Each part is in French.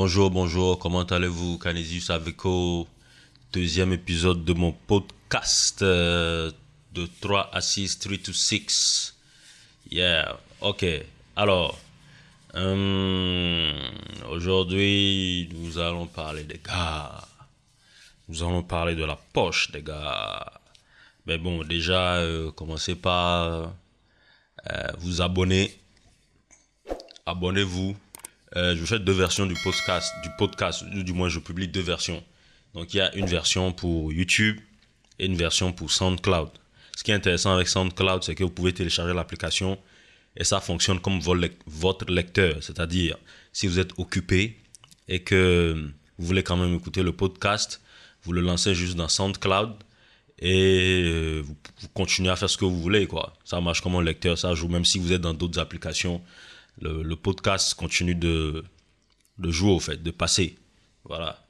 Bonjour, bonjour, comment allez-vous Canisius Aveco, deuxième épisode de mon podcast euh, de 3 à 6, 3 to 6. Yeah, ok. Alors, euh, aujourd'hui, nous allons parler des gars. Nous allons parler de la poche des gars. Mais bon, déjà, euh, commencez par vous abonner. Abonnez-vous euh, je fais deux versions du podcast, du podcast, du moins je publie deux versions. Donc il y a une version pour YouTube et une version pour SoundCloud. Ce qui est intéressant avec SoundCloud, c'est que vous pouvez télécharger l'application et ça fonctionne comme votre lecteur. C'est-à-dire, si vous êtes occupé et que vous voulez quand même écouter le podcast, vous le lancez juste dans SoundCloud et euh, vous, continuez à faire ce que vous voulez. Ça marche comme un lecteur, ça joue même si vous êtes dans d'autres applications le, podcast continue de, de jouer au fait, de passer. Voilà.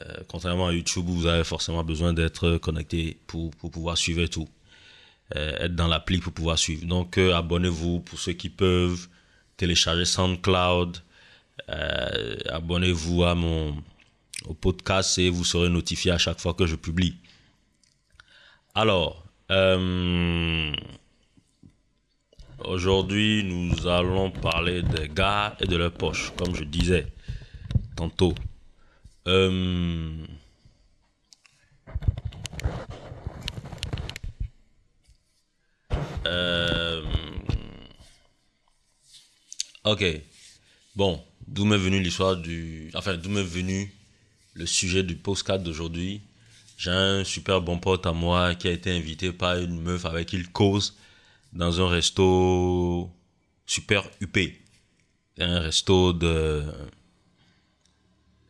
Euh, contrairement à YouTube, vous avez forcément besoin d'être connecté pour, pour, pouvoir suivre tout. Euh, être dans l'appli pour pouvoir suivre. Donc, euh, abonnez-vous pour ceux qui peuvent. Télécharger SoundCloud. abonnez-vous à mon au podcast et vous serez notifié à chaque fois que je publie. Alors, Aujourd'hui, nous allons parler des gars et de leurs poches, comme je disais tantôt. Euh, euh, ok. Bon, d'où m'est venue l'histoire du... Enfin, d'où m'est venu le sujet du postcard d'aujourd'hui? J'ai un super bon pote à moi qui a été invité par une meuf avec qui il cause dans un resto super huppé. Un resto de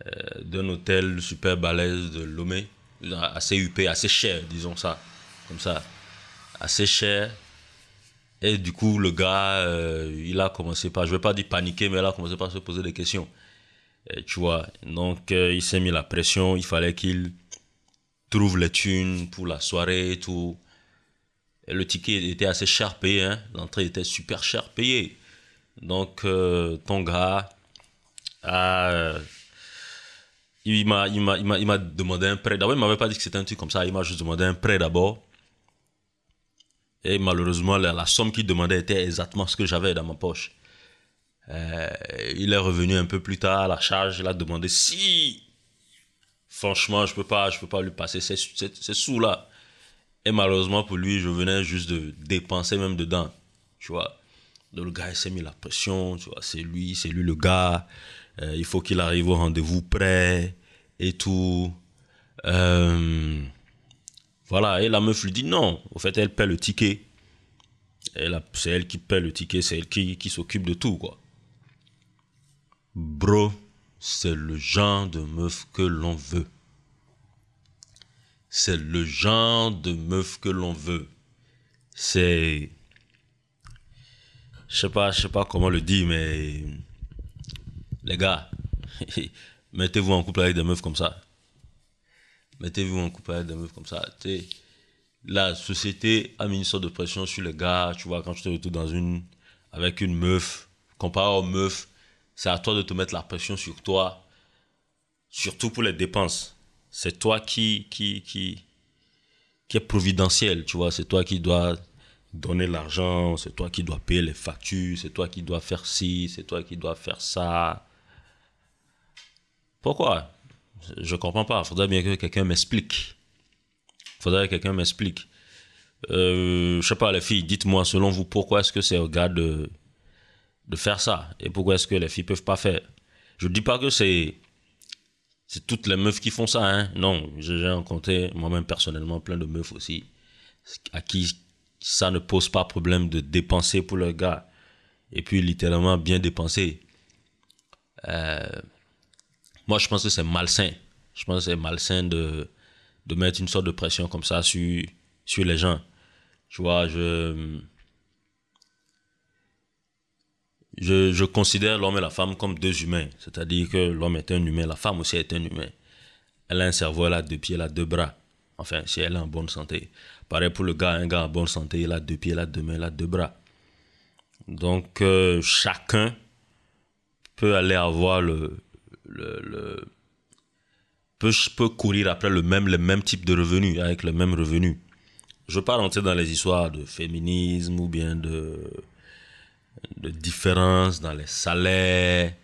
euh, d'un hôtel super balèze de Lomé, assez huppé, assez cher, disons ça, comme ça, assez cher. Et du coup, le gars, euh, il a commencé par, je vais pas dire paniquer, mais il a commencé par se poser des questions. tu vois, donc euh, il s'est mis la pression, il fallait qu'il trouve les thunes pour la soirée et tout le ticket était assez cher payé, hein. l'entrée était super cher payée. Donc, euh, ton gars, euh, il m'a demandé un prêt. D'abord, il m'avait pas dit que c'était un truc comme ça, il m'a juste demandé un prêt d'abord. Et malheureusement, la, somme qu'il demandait était exactement ce que j'avais dans ma poche. Euh, il est revenu un peu plus tard à la charge, il a demandé si, franchement, je peux peux pas lui passer ces sous-là. Et malheureusement pour lui, je venais juste de dépenser même dedans. Tu vois. Donc le gars, il s'est mis la pression. Tu vois, c'est lui, c'est lui le gars. Euh, il faut qu'il arrive au rendez-vous prêt et tout. Euh, voilà. Et la meuf lui dit non. Au fait, elle paie le ticket. C'est elle qui paie le ticket. C'est elle qui, s'occupe de tout, quoi. Bro, c'est le genre de meuf que l'on veut c'est le genre de meuf que l'on veut. C'est, je sais pas, je sais pas comment le dire, mais les gars, mettez-vous en couple avec des meufs comme ça. Mettez-vous en couple avec des meufs comme ça. la société a mis une sorte de pression sur les gars. Tu vois, quand tu te retrouves avec une meuf, comparé aux meufs, c'est à toi de te mettre la pression sur toi, surtout pour les dépenses c'est toi qui, qui, qui, qui est providentiel, tu vois. C'est toi qui dois donner l'argent, c'est toi qui dois payer les factures, c'est toi qui dois faire ci, c'est toi qui dois faire ça. Pourquoi? Je comprends pas. Faudrait bien que quelqu'un m'explique. Faudrait que quelqu'un m'explique. Euh, je sais pas, les filles, dites-moi, selon vous, pourquoi est-ce que c'est au gars de, de faire ça? Et pourquoi est-ce que les filles peuvent pas faire? Je dis pas que c'est c'est toutes les meufs qui font ça, hein. Non, j'ai rencontré moi-même personnellement plein de meufs aussi, à qui ça ne pose pas problème de dépenser pour leur gars. Et puis littéralement bien dépenser. Euh, moi, je pense que c'est malsain. Je pense que c'est malsain de, de mettre une sorte de pression comme ça sur, sur les gens. Tu vois, je je, considère l'homme et la femme comme deux humains. C'est-à-dire que l'homme est un humain, la femme aussi est un humain. Elle a un cerveau, elle a deux pieds, elle a deux bras. Enfin, si elle est en bonne santé. Pareil pour le gars, un gars en bonne santé, il a deux pieds, il a deux mains, il a deux bras. Donc, euh, chacun peut aller avoir le, le, peut, peut courir après le même, le même type de revenu, avec le même revenu. Je ne veux pas rentrer dans les histoires de féminisme ou bien de, de différence dans les salaires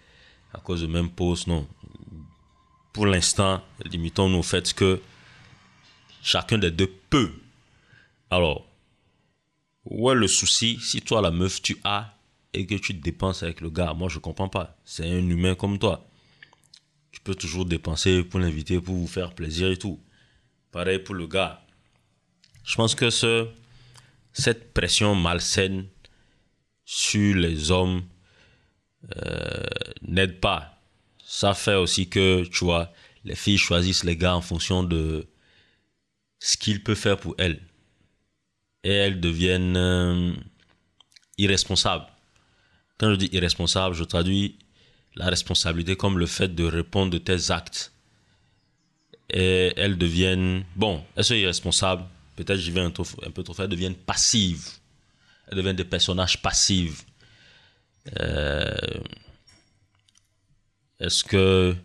à cause du même poste, non. Pour l'instant, limitons-nous au fait que chacun des deux peut. Alors, où est le souci? Si toi, la meuf, tu as et que tu dépenses avec le gars Moi, je comprends pas. C'est un humain comme toi. Tu peux toujours dépenser pour l'inviter, pour vous faire plaisir et tout. Pareil pour le gars. Je pense que ce, cette pression malsaine sur les hommes euh, n'aide pas. Ça fait aussi que, tu vois, les filles choisissent les gars en fonction de ce qu'il peut faire pour elles. Et elles deviennent euh, irresponsables. Quand je dis irresponsable, je traduis la responsabilité comme le fait de répondre de tes actes. Et elles deviennent, bon, elles sont irresponsables, peut-être j'y vais un, un, peu trop faire, elles deviennent passives. Elles deviennent des personnages passifs. Euh, Est-ce que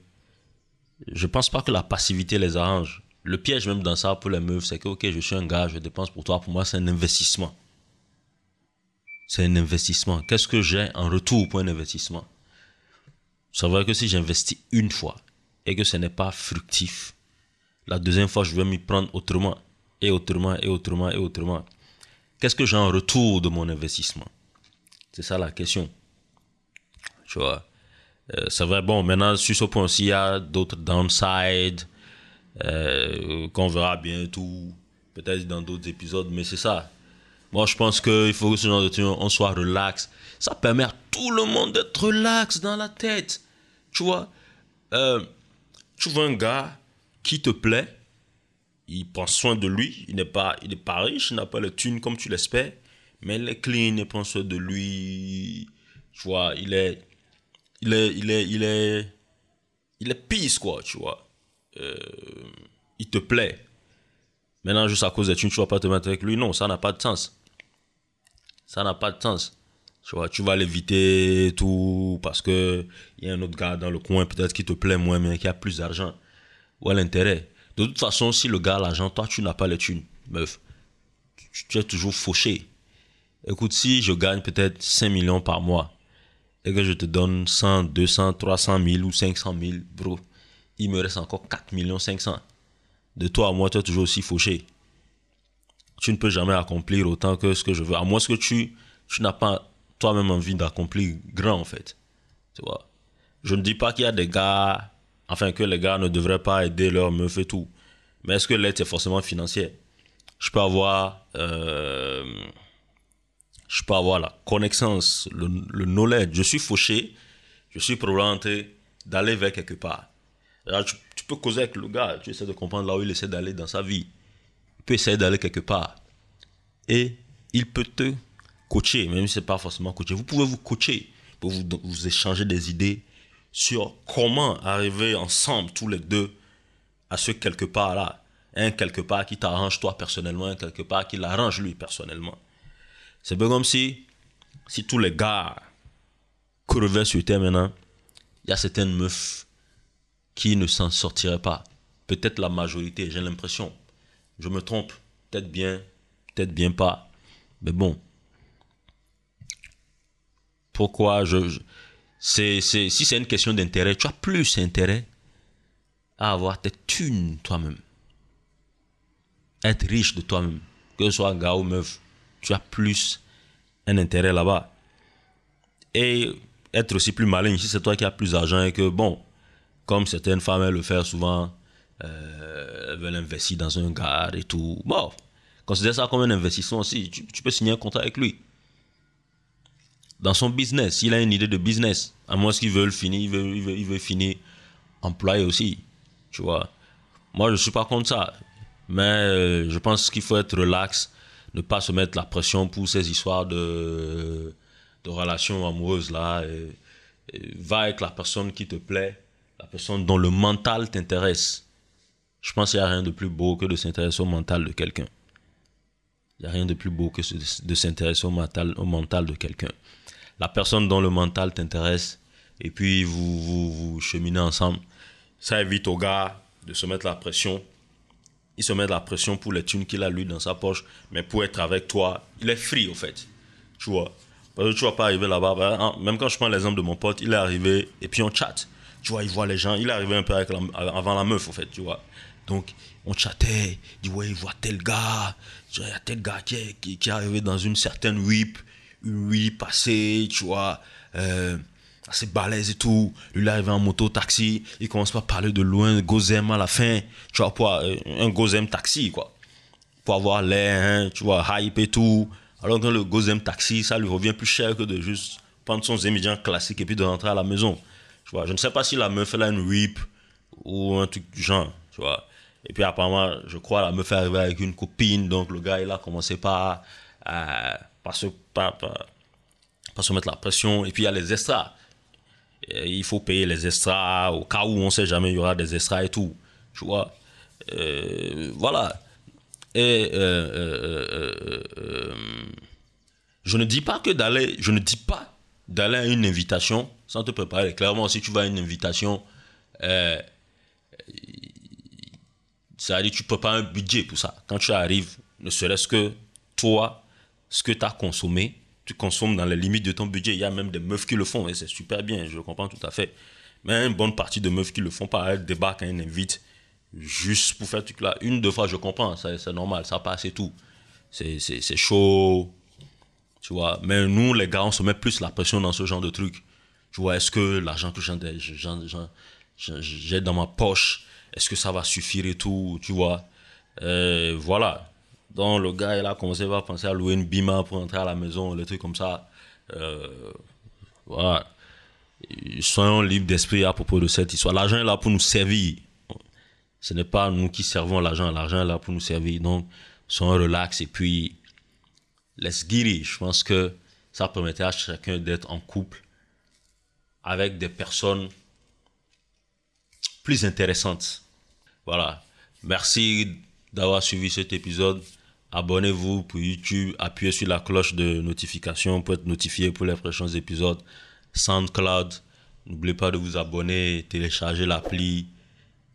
je pense pas que la passivité les arrange. Le piège même dans ça pour les meufs, c'est que, ok, je suis un gars, je dépense pour toi. Pour moi, c'est un investissement. C'est un investissement. Qu'est-ce que j'ai en retour pour un investissement? C'est vrai que si j'investis une fois et que ce n'est pas fructif, la deuxième fois, je vais m'y prendre autrement, et autrement, et autrement, et autrement. Qu'est-ce que j'ai en retour de mon investissement? C'est ça la question. Tu vois? Euh, c'est vrai, bon, maintenant, sur ce point aussi, il y a d'autres downsides euh, qu'on verra bientôt, peut-être dans d'autres épisodes, mais c'est ça. Moi, je pense qu'il faut que ce genre de truc, on soit relax. Ça permet à tout le monde d'être relax dans la tête. Tu vois, euh, tu vois un gars qui te plaît, il prend soin de lui, il n'est pas, il pas riche, il n'a pas le thune comme tu l'espères, mais il est clean, il prend soin de lui. Tu vois, il est, il est, il est, il est, il est quoi, tu vois. Euh, il te plaît. Maintenant, juste à cause de tu ne vas pas te mettre avec lui. Non, ça n'a pas de sens. Ça n'a pas de sens. Tu vois, tu vas l'éviter, tout, parce que il y a un autre gars dans le coin, peut-être qui te plaît moins, mais qui a plus d'argent. Ou à l'intérêt? De toute façon, si le gars a l'argent, toi, tu n'as pas les thunes, meuf. Tu, es toujours fauché. Écoute, si je gagne peut-être 5 millions par mois, et que je te donne 100, 200, 300 000 ou 500 000, bro, il me reste encore 4 millions 500. De toi à moi, tu es toujours aussi fauché. Tu ne peux jamais accomplir autant que ce que je veux. À moins que tu, tu n'as pas toi-même envie d'accomplir grand, en fait. Tu vois? Je ne dis pas qu'il y a des gars, enfin que les gars ne devraient pas aider leur meuf et tout. Mais est-ce que l'aide, c'est forcément financier Je peux avoir... Euh, je peux avoir la connaissance, le, le, knowledge. Je suis fauché, je suis probablement d'aller vers quelque part. Alors, tu, peux causer avec le gars, tu essaies de comprendre là où il essaie d'aller dans sa vie. Il peut essayer d'aller quelque part. Et il peut te coacher, même si ce n'est pas forcément coacher. Vous pouvez vous coacher pour vous échanger des idées sur comment arriver ensemble, tous les deux, à ce quelque part-là. Un quelque part qui t'arrange toi personnellement, un quelque part qui l'arrange lui personnellement. C'est bien comme si, si tous les gars crevaient sur terre maintenant, il y a certaines meufs qui ne s'en sortiraient pas. Peut-être la majorité, j'ai l'impression. Je me trompe. Peut-être bien, peut-être bien pas. Mais bon. Pourquoi je. je c'est, si c'est une question d'intérêt, tu as plus intérêt à avoir tes thunes toi-même. Être riche de toi-même. Que ce soit gars ou meuf tu as plus un intérêt là-bas. Et être aussi plus malin, si c'est toi qui as plus d'argent et que, bon, comme certaines femmes le font souvent, euh, elles veulent investir dans un gars et tout. Bon, considère ça comme un investissement aussi. Tu, peux signer un contrat avec lui. Dans son business, s'il a une idée de business, à moins qu'il veut le finir, il veut, il veut, il veut finir employé aussi. Tu vois. Moi, je ne suis pas contre ça. Mais euh, je pense qu'il faut être relax ne pas se mettre la pression pour ces histoires de, relations amoureuses là. Va avec la personne qui te plaît, la personne dont le mental t'intéresse. Je pense qu'il n'y a rien de plus beau que de s'intéresser au mental de quelqu'un. Il n'y a rien de plus beau que de s'intéresser au mental, au mental de quelqu'un. La personne dont le mental t'intéresse et puis vous, vous, cheminez ensemble. Ça évite au gars de se mettre la pression. Il se met de la pression pour les thunes qu'il a lui dans sa poche, mais pour être avec toi, il est free au fait. Tu vois. Parce que tu vas pas arriver là-bas. bah, hein, Même quand je prends l'exemple de mon pote, il est arrivé et puis on chatte. Tu vois, il voit les gens. Il est arrivé un peu avant la meuf, au fait, tu vois. Donc, on chattait. Il dit, ouais, il voit tel gars. Il y a tel gars qui est, qui, arrivé dans une certaine whip. Whip passée, tu vois. Euh, assez balèze et tout. Lui, il est arrivé en moto, taxi. Il commence pas à parler de loin, Gozem à la fin. Tu vois, pour, euh, un Gozem taxi, quoi pour avoir l'air, hein, tu vois, hype et tout. Alors que le Gozem Taxi, ça lui revient plus cher que de juste prendre son Zémidien classique et puis de rentrer à la maison. Tu vois, je ne sais pas si la meuf, elle a une whip ou un truc du genre, tu vois. Et puis apparemment, je crois, la meuf est arrivée avec une copine, donc le gars, il a commencé par, par se mettre la pression. Et puis il y a les extras. Il faut payer les extras au cas où on sait jamais, il y aura des extras et tout, tu vois. Euh, voilà. Et euh, euh, je ne dis pas que d'aller, je ne dis pas d'aller à une invitation sans te préparer. Clairement, si tu vas à une invitation, ça veut dire tu prépares un budget pour ça. Quand tu arrives, ne serait-ce que toi, ce que tu as consommé, tu consommes dans les limites de ton budget. Il y a même des meufs qui le font et c'est super bien, je comprends tout à fait. Mais une bonne partie de meufs qui le font pas, elles débarquent quand ils invitent juste pour faire ce truc là. Une, deux fois, je comprends, c'est normal, ça passe et tout. C'est chaud, tu vois. Mais nous, les gars, on se met plus la pression dans ce genre de truc. Tu vois, est-ce que l'argent que j'ai dans ma poche, est-ce que ça va suffire et tout, tu vois. Euh, voilà. Donc, le gars, il a commencé à penser à louer une bima pour entrer à la maison, les trucs comme ça. Euh, voilà. Soyons libres d'esprit à propos de cette histoire. L'argent est là pour nous servir. Ce n'est pas nous qui servons l'argent. L'argent est là pour nous servir. Donc, soyons relax et puis, get it. Je pense que ça permettait à chacun d'être en couple avec des personnes plus intéressantes. Voilà. Merci d'avoir suivi cet épisode. Abonnez-vous pour YouTube. Appuyez sur la cloche de notification pour être notifié pour les prochains épisodes. SoundCloud. N'oubliez pas de vous abonner, télécharger l'appli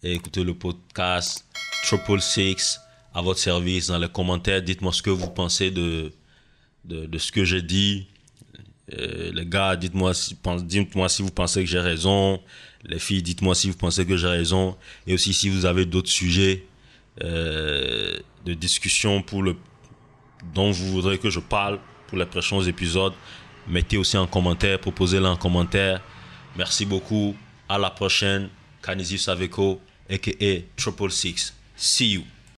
et écouter le podcast Triple Six à votre service. Dans les commentaires, dites-moi ce que vous pensez de, de, ce que j'ai dit. Euh, les gars, dites-moi si, pen- dites-moi si vous pensez que j'ai raison. Les filles, dites-moi si vous pensez que j'ai raison. Et aussi si vous avez d'autres sujets euh, de discussion pour le, dont vous voudrez que je parle pour les prochains épisodes. Mettez aussi en commentaire, proposez-le en commentaire. Merci beaucoup. À la prochaine. Canisius Aveco, a.k.a. Triple Six. See you.